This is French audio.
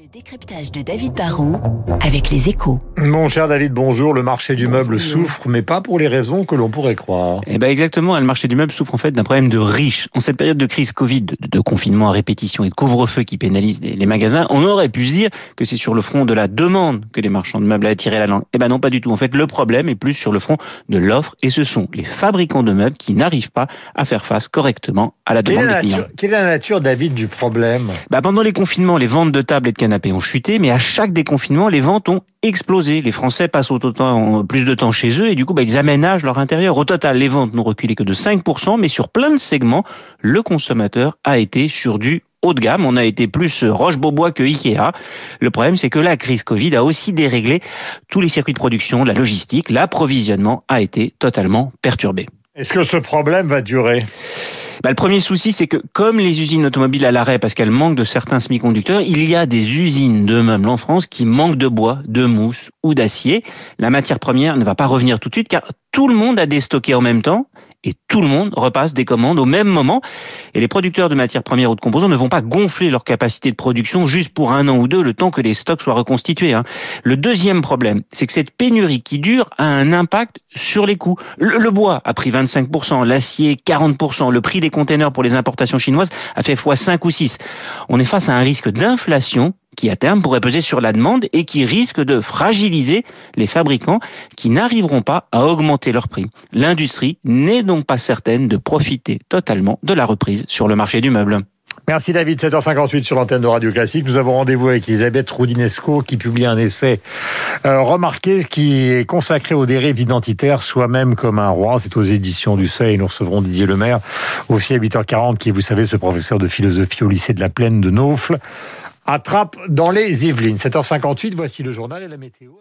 Le décryptage de David Barrault avec les échos. Mon cher David, bonjour. Le marché du meuble souffre, mais pas pour les raisons que l'on pourrait croire. Eh ben exactement, le marché du meuble souffre en fait d'un problème de riches. En cette période de crise Covid, de, confinement à répétition et de couvre-feu qui pénalise les, magasins, on aurait pu se dire que c'est sur le front de la demande que les marchands de meubles a attiré la langue. Eh ben non, pas du tout. En fait, le problème est plus sur le front de l'offre et ce sont les fabricants de meubles qui n'arrivent pas à faire face correctement à la demande quelle des clients. Nature, quelle est la nature, David, du problème? Bah Pendant les confinements, les ventes de tables et de canapés ont chuté, mais à chaque déconfinement, les ventes ont explosé. Les Français passent autant, plus de temps chez eux et du coup, bah, ils aménagent leur intérieur. Au total, les ventes n'ont reculé que de 5%, mais sur plein de segments, le consommateur a été sur du haut de gamme. On a été plus Roche-Beaubois que Ikea. Le problème, c'est que la crise Covid a aussi déréglé tous les circuits de production, la logistique, l'approvisionnement a été totalement perturbé. Est-ce que ce problème va durer? Bah, le premier souci, c'est que comme les usines automobiles à l'arrêt parce qu'elles manquent de certains semi-conducteurs, il y a des usines de meubles en France qui manquent de bois, de mousse ou d'acier. La matière première ne va pas revenir tout de suite car tout le monde a déstocké en même temps et tout le monde repasse des commandes au même moment. Et les producteurs de matières premières ou de composants ne vont pas gonfler leur capacité de production juste pour un an ou deux, le temps que les stocks soient reconstitués. Hein. Le deuxième problème, c'est que cette pénurie qui dure a un impact sur les coûts. Le, bois a pris 25%, l'acier 40%, le prix des containers pour les importations chinoises a fait x5 ou 6. On est face à un risque d'inflation qui à terme pourrait peser sur la demande et qui risque de fragiliser les fabricants qui n'arriveront pas à augmenter leur prix. L'industrie n'est donc pas certaine de profiter totalement de la reprise sur le marché du meuble. Merci David, 7h58 sur l'antenne de Radio Classique. Nous avons rendez-vous avec Elisabeth Roudinesco qui publie un essai euh, remarqué qui est consacré aux dérives identitaires, soi-même comme un roi. C'est aux éditions du Seuil. Nous recevrons Didier Lemaire, aussi à 8h40, qui est, vous savez, ce professeur de philosophie au lycée de la Plaine de Naufle attrape dans les Yvelines. 7h58, voici le journal et la météo.